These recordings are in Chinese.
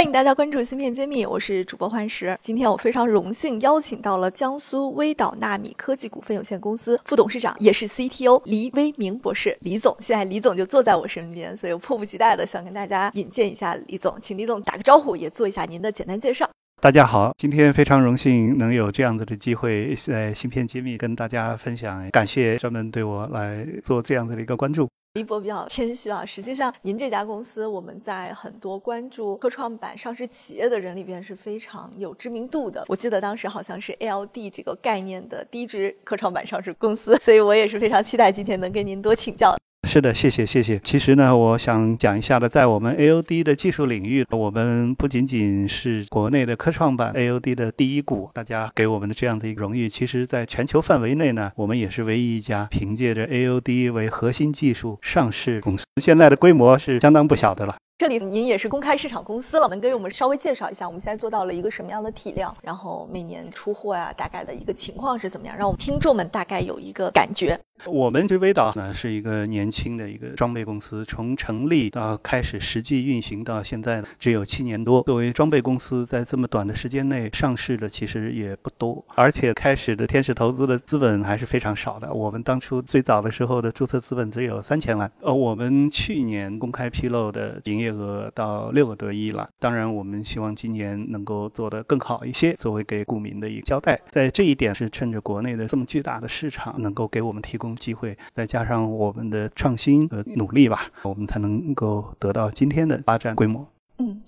欢迎大家关注芯片揭秘，我是主播幻石。今天我非常荣幸邀请到了江苏微导纳米科技股份有限公司副董事长，也是 CTO 黎威明博士，李总。现在李总就坐在我身边，所以我迫不及待的想跟大家引荐一下李总，请李总打个招呼，也做一下您的简单介绍。大家好，今天非常荣幸能有这样子的机会在芯片揭秘跟大家分享，感谢专门对我来做这样子的一个关注。一博比较谦虚啊，实际上您这家公司我们在很多关注科创板上市企业的人里边是非常有知名度的。我记得当时好像是 ALD 这个概念的第一支科创板上市公司，所以我也是非常期待今天能跟您多请教。是的，谢谢谢谢。其实呢，我想讲一下的，在我们 AOD 的技术领域，我们不仅仅是国内的科创板 AOD 的第一股，大家给我们的这样的一个荣誉。其实，在全球范围内呢，我们也是唯一一家凭借着 AOD 为核心技术上市公司，现在的规模是相当不小的了。这里您也是公开市场公司了，能给我们稍微介绍一下我们现在做到了一个什么样的体量，然后每年出货呀，大概的一个情况是怎么样，让我们听众们大概有一个感觉。我们这微导呢是一个年轻的一个装备公司，从成立到开始实际运行到现在只有七年多。作为装备公司，在这么短的时间内上市的其实也不多，而且开始的天使投资的资本还是非常少的。我们当初最早的时候的注册资本只有三千万，呃，我们去年公开披露的营业。这个到六个多亿了，当然我们希望今年能够做得更好一些，作为给股民的一个交代。在这一点是趁着国内的这么巨大的市场能够给我们提供机会，再加上我们的创新和努力吧，我们才能够得到今天的发展规模。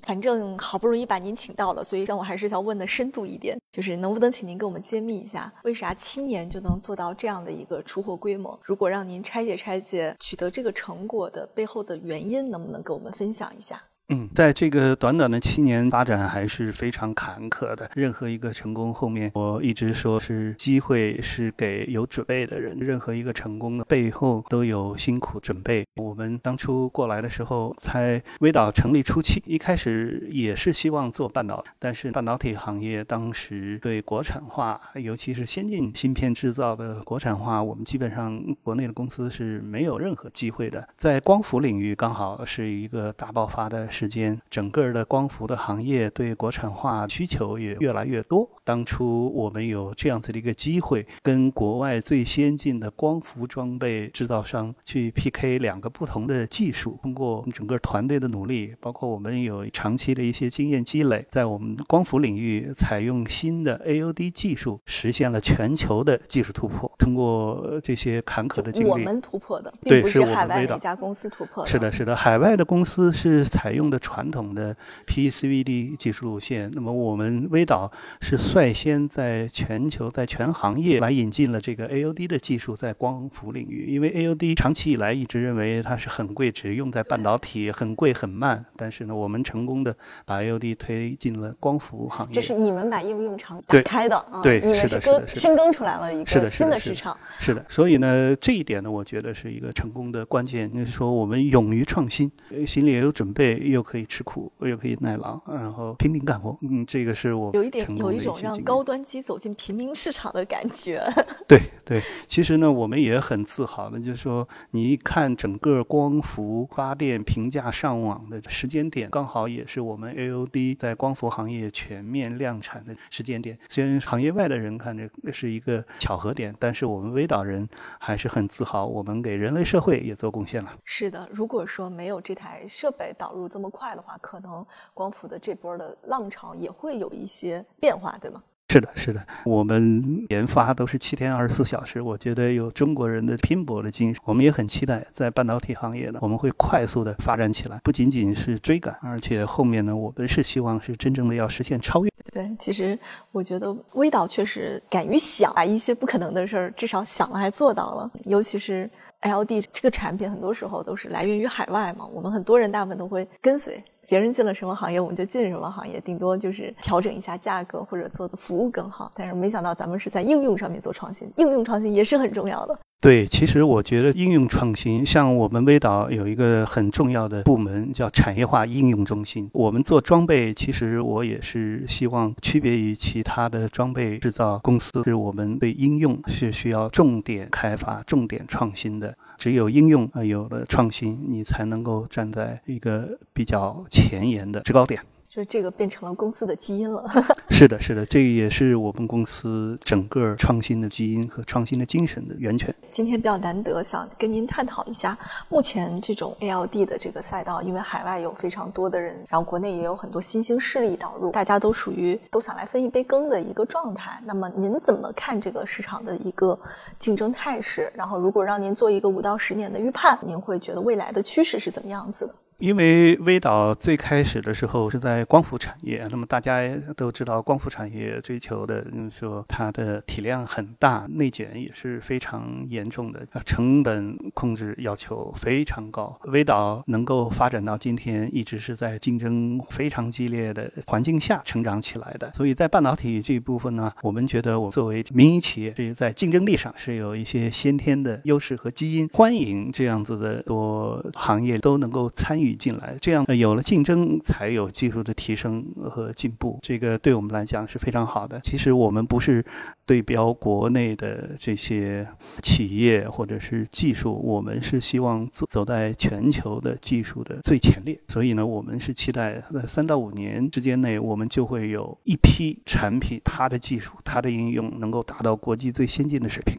反正好不容易把您请到了，所以但我还是想问的深度一点，就是能不能请您给我们揭秘一下，为啥七年就能做到这样的一个出货规模？如果让您拆解拆解取得这个成果的背后的原因，能不能给我们分享一下？嗯，在这个短短的七年发展还是非常坎坷的。任何一个成功后面，我一直说是机会是给有准备的人。任何一个成功的背后都有辛苦准备。我们当初过来的时候，在微导成立初期，一开始也是希望做半导体，但是半导体行业当时对国产化，尤其是先进芯片制造的国产化，我们基本上国内的公司是没有任何机会的。在光伏领域，刚好是一个大爆发的。时间，整个的光伏的行业对国产化需求也越来越多。当初我们有这样子的一个机会，跟国外最先进的光伏装备制造商去 PK 两个不同的技术。通过我们整个团队的努力，包括我们有长期的一些经验积累，在我们光伏领域采用新的 AOD 技术，实现了全球的技术突破。通过这些坎坷的经历，我们突破的，并不是海外哪家公司突破的。是的，是的，海外的公司是采用。的传统的 PECVD 技术路线，那么我们微导是率先在全球在全行业来引进了这个 AOD 的技术，在光伏领域，因为 AOD 长期以来一直认为它是很贵，只用在半导体，很贵很慢。但是呢，我们成功的把 AOD 推进了光伏行业。这是你们把应用场打开的啊？对，是的，是的，是深耕出来了一个新的市场。是的，所以呢，这一点呢，我觉得是一个成功的关键。就是说，我们勇于创新，心里也有准备，又可以吃苦，又可以耐劳，然后拼命干活。嗯，这个是我有一点有一种让高端机走进平民市场的感觉。对对，其实呢，我们也很自豪的，就是说，你一看整个光伏发电平价上网的时间点，刚好也是我们 AOD 在光伏行业全面量产的时间点。虽然行业外的人看着是一个巧合点，但是我们微导人还是很自豪，我们给人类社会也做贡献了。是的，如果说没有这台设备导入这么么快的话，可能光伏的这波的浪潮也会有一些变化，对吗？是的，是的，我们研发都是七天二十四小时，我觉得有中国人的拼搏的精神，我们也很期待在半导体行业呢，我们会快速的发展起来，不仅仅是追赶，而且后面呢，我们是希望是真正的要实现超越。对，其实我觉得微导确实敢于想，把一些不可能的事儿至少想了还做到了，尤其是 LD 这个产品，很多时候都是来源于海外嘛，我们很多人大部分都会跟随。别人进了什么行业，我们就进什么行业，顶多就是调整一下价格或者做的服务更好。但是没想到咱们是在应用上面做创新，应用创新也是很重要的。对，其实我觉得应用创新，像我们微导有一个很重要的部门叫产业化应用中心。我们做装备，其实我也是希望区别于其他的装备制造公司，是我们对应用是需要重点开发、重点创新的。只有应用啊有了创新，你才能够站在一个比较前沿的制高点。就这个变成了公司的基因了。是的，是的，这也是我们公司整个创新的基因和创新的精神的源泉。今天比较难得，想跟您探讨一下目前这种 ALD 的这个赛道，因为海外有非常多的人，然后国内也有很多新兴势力导入，大家都属于都想来分一杯羹的一个状态。那么您怎么看这个市场的一个竞争态势？然后如果让您做一个五到十年的预判，您会觉得未来的趋势是怎么样子的？因为微导最开始的时候是在光伏产业，那么大家都知道，光伏产业追求的，说它的体量很大，内卷也是非常严重的，成本控制要求非常高。微导能够发展到今天，一直是在竞争非常激烈的环境下成长起来的。所以在半导体这一部分呢，我们觉得我作为民营企业，这在竞争力上是有一些先天的优势和基因，欢迎这样子的多行业都能够参与。进来，这样有了竞争，才有技术的提升和进步。这个对我们来讲是非常好的。其实我们不是对标国内的这些企业或者是技术，我们是希望走走在全球的技术的最前列。所以呢，我们是期待在三到五年之间内，我们就会有一批产品，它的技术、它的应用能够达到国际最先进的水平。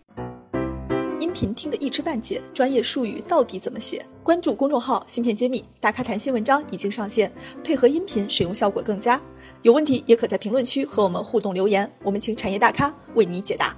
音频听得一知半解，专业术语到底怎么写？关注公众号“芯片揭秘”，大咖谈新文章已经上线，配合音频使用效果更佳。有问题也可在评论区和我们互动留言，我们请产业大咖为你解答。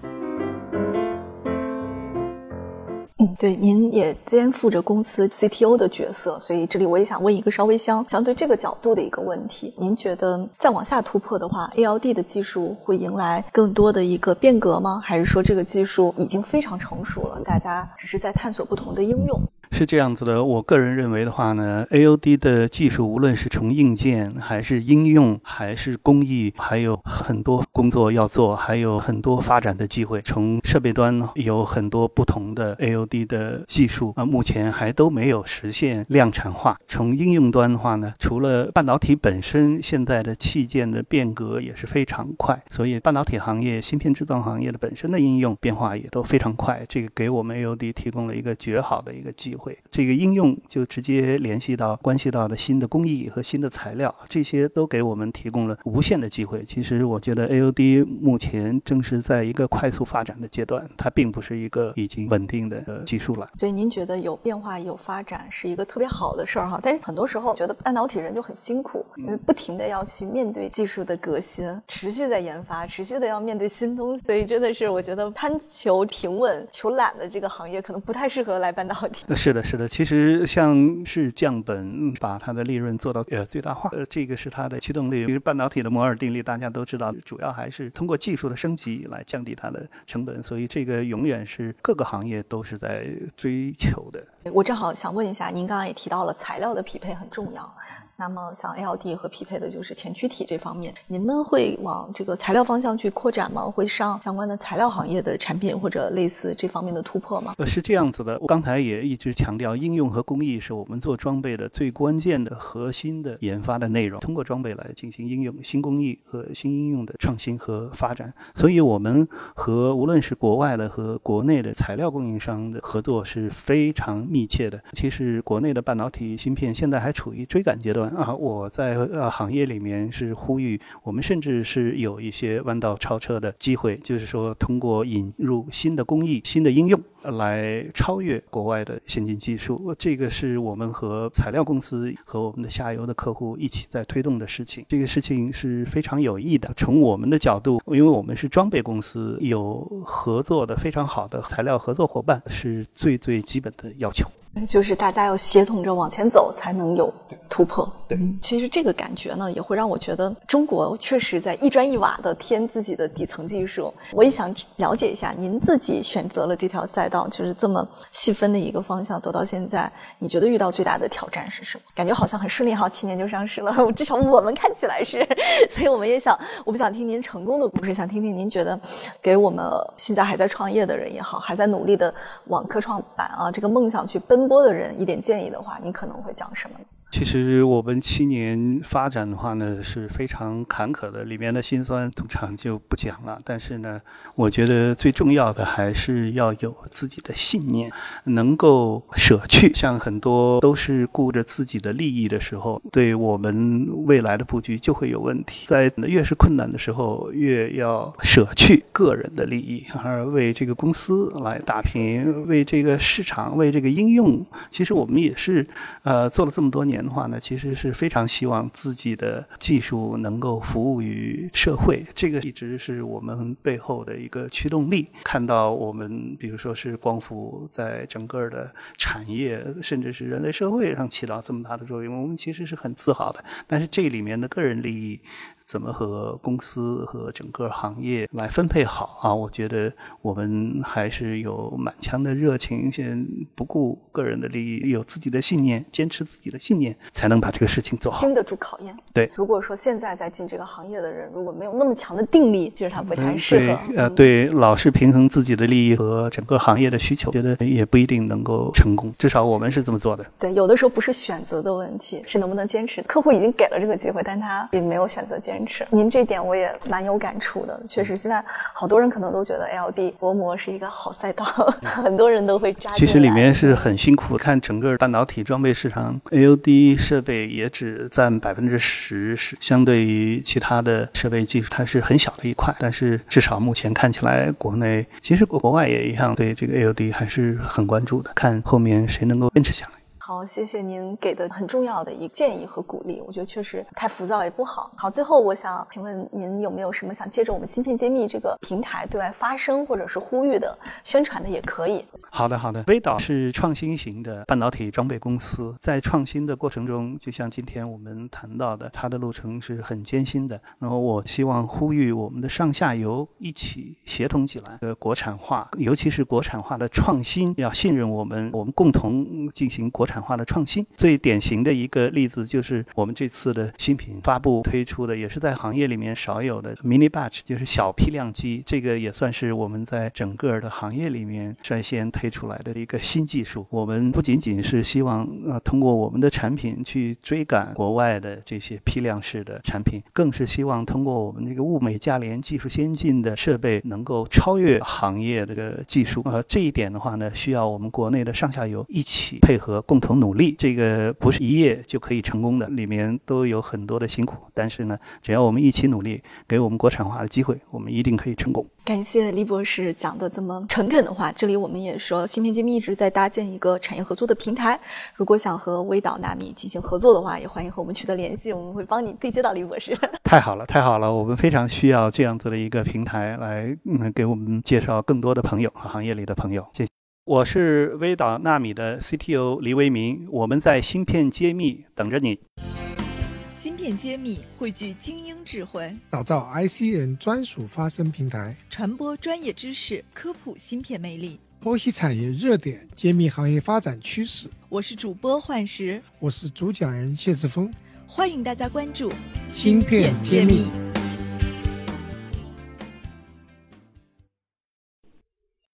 对，您也肩负着公司 CTO 的角色，所以这里我也想问一个稍微相相对这个角度的一个问题：您觉得再往下突破的话，ALD 的技术会迎来更多的一个变革吗？还是说这个技术已经非常成熟了，大家只是在探索不同的应用？是这样子的，我个人认为的话呢，AOD 的技术无论是从硬件还是应用还是工艺，还有很多工作要做，还有很多发展的机会。从设备端呢，有很多不同的 AOD 的技术啊，目前还都没有实现量产化。从应用端的话呢，除了半导体本身，现在的器件的变革也是非常快，所以半导体行业、芯片制造行业的本身的应用变化也都非常快。这个给我们 AOD 提供了一个绝好的一个机会。这个应用就直接联系到关系到的新的工艺和新的材料，这些都给我们提供了无限的机会。其实我觉得 AOD 目前正是在一个快速发展的阶段，它并不是一个已经稳定的技术了。所以您觉得有变化有发展是一个特别好的事儿哈？但是很多时候觉得半导体人就很辛苦，因为不停的要去面对技术的革新，持续在研发，持续的要面对新东西，所以真的是我觉得贪求平稳、求懒的这个行业可能不太适合来半导体。是的。是的，其实像是降本，把它的利润做到呃最大化，呃，这个是它的驱动力。比如半导体的摩尔定律大家都知道，主要还是通过技术的升级来降低它的成本，所以这个永远是各个行业都是在追求的。我正好想问一下，您刚刚也提到了材料的匹配很重要。那么，像 ALD 和匹配的就是前驱体这方面，您们会往这个材料方向去扩展吗？会上相关的材料行业的产品或者类似这方面的突破吗？呃，是这样子的。我刚才也一直强调，应用和工艺是我们做装备的最关键的核心的研发的内容。通过装备来进行应用新工艺和新应用的创新和发展。所以，我们和无论是国外的和国内的材料供应商的合作是非常密切的。其实，国内的半导体芯片现在还处于追赶阶段。啊，我在呃行业里面是呼吁，我们甚至是有一些弯道超车的机会，就是说通过引入新的工艺、新的应用来超越国外的先进技术。这个是我们和材料公司和我们的下游的客户一起在推动的事情。这个事情是非常有益的。从我们的角度，因为我们是装备公司，有合作的非常好的材料合作伙伴是最最基本的要求。就是大家要协同着往前走，才能有突破。对，其实这个感觉呢，也会让我觉得中国确实在一砖一瓦的添自己的底层技术。我也想了解一下，您自己选择了这条赛道，就是这么细分的一个方向，走到现在，你觉得遇到最大的挑战是什么？感觉好像很顺利，好，七年就上市了，至少我们看起来是。所以我们也想，我不想听您成功的故事，想听听您觉得，给我们现在还在创业的人也好，还在努力的往科创板啊这个梦想去奔播的人一点建议的话，你可能会讲什么？其实我们七年发展的话呢是非常坎坷的，里面的辛酸通常就不讲了。但是呢，我觉得最重要的还是要有自己的信念，能够舍去。像很多都是顾着自己的利益的时候，对我们未来的布局就会有问题。在越是困难的时候，越要舍去个人的利益，而为这个公司来打拼，为这个市场，为这个应用。其实我们也是，呃，做了这么多年。的话呢，其实是非常希望自己的技术能够服务于社会，这个一直是我们背后的一个驱动力。看到我们，比如说是光伏在整个的产业，甚至是人类社会上起到这么大的作用，我们其实是很自豪的。但是这里面的个人利益。怎么和公司和整个行业来分配好啊？我觉得我们还是有满腔的热情，先不顾个人的利益，有自己的信念，坚持自己的信念，才能把这个事情做好，经得住考验。对，如果说现在在进这个行业的人，如果没有那么强的定力，其实他不太适合。对，呃，对，老是平衡自己的利益和整个行业的需求，觉得也不一定能够成功。至少我们是这么做的。对，有的时候不是选择的问题，是能不能坚持。客户已经给了这个机会，但他也没有选择坚。坚持，您这点我也蛮有感触的。确实，现在好多人可能都觉得 LD 薄膜是一个好赛道，很多人都会扎。其实里面是很辛苦。看整个半导体装备市场，ALD 设备也只占百分之十，是相对于其他的设备技术，它是很小的一块。但是至少目前看起来，国内其实国国外也一样，对这个 ALD 还是很关注的。看后面谁能够坚持下来。好，谢谢您给的很重要的一个建议和鼓励，我觉得确实太浮躁也不好。好，最后我想请问您有没有什么想借着我们芯片揭秘这个平台对外发声或者是呼吁的、宣传的也可以。好的，好的。微导是创新型的半导体装备公司，在创新的过程中，就像今天我们谈到的，它的路程是很艰辛的。然后我希望呼吁我们的上下游一起协同起来，呃，国产化，尤其是国产化的创新，要信任我们，我们共同进行国产。产化的创新最典型的一个例子就是我们这次的新品发布推出的，也是在行业里面少有的 mini batch，就是小批量机。这个也算是我们在整个的行业里面率先推出来的一个新技术。我们不仅仅是希望呃通过我们的产品去追赶国外的这些批量式的产品，更是希望通过我们这个物美价廉、技术先进的设备，能够超越行业这个技术。呃，这一点的话呢，需要我们国内的上下游一起配合共。同努力，这个不是一夜就可以成功的，里面都有很多的辛苦。但是呢，只要我们一起努力，给我们国产化的机会，我们一定可以成功。感谢李博士讲的这么诚恳的话。这里我们也说，芯片揭秘一直在搭建一个产业合作的平台。如果想和微导纳米进行合作的话，也欢迎和我们取得联系，我们会帮你对接到李博士。太好了，太好了，我们非常需要这样子的一个平台来嗯，给我们介绍更多的朋友和行业里的朋友。谢谢。我是微导纳米的 CTO 黎为民，我们在芯片揭秘等着你。芯片揭秘汇聚精英智慧，打造 IC 人专属发声平台，传播专业知识，科普芯片魅力，剖析产业热点，揭秘行业发展趋势。我是主播幻石，我是主讲人谢志峰，欢迎大家关注芯片揭秘。